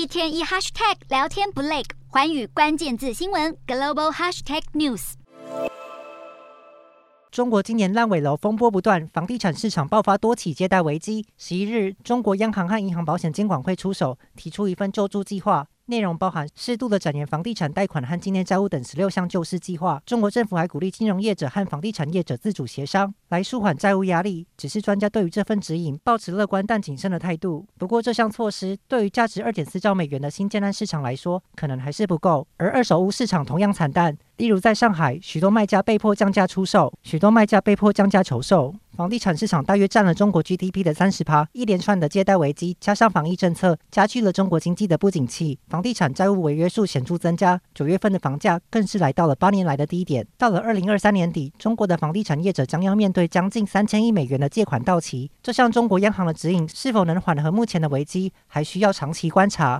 一天一 hashtag 聊天不累，环宇关键字新闻 global hashtag news。中国今年烂尾楼风波不断，房地产市场爆发多起借贷危机。十一日，中国央行和银行保险监管会出手，提出一份救助计划。内容包含适度的展延房地产贷款和今年债务等十六项救市计划。中国政府还鼓励金融业者和房地产业者自主协商，来舒缓债务压力。只是专家对于这份指引抱持乐观但谨慎的态度。不过，这项措施对于价值二点四兆美元的新建案市场来说，可能还是不够。而二手屋市场同样惨淡，例如在上海，许多卖家被迫降价出售，许多卖家被迫降价求售。房地产市场大约占了中国 GDP 的三十趴，一连串的借贷危机加上防疫政策，加剧了中国经济的不景气，房地产债务违约数显著增加。九月份的房价更是来到了八年来的低点。到了二零二三年底，中国的房地产业者将要面对将近三千亿美元的借款到期。这项中国央行的指引是否能缓和目前的危机，还需要长期观察。